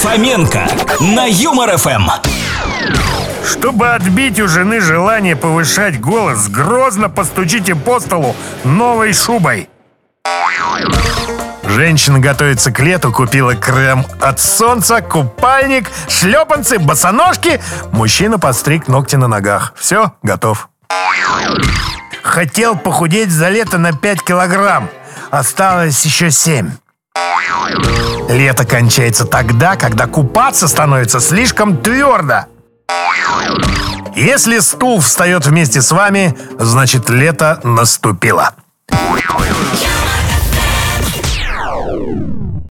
Фоменко на Юмор ФМ. Чтобы отбить у жены желание повышать голос, грозно постучите по столу новой шубой. Женщина готовится к лету, купила крем от солнца, купальник, шлепанцы, босоножки. Мужчина подстриг ногти на ногах. Все, готов. Хотел похудеть за лето на 5 килограмм. Осталось еще 7. Лето кончается тогда, когда купаться становится слишком твердо. Если стул встает вместе с вами, значит лето наступило.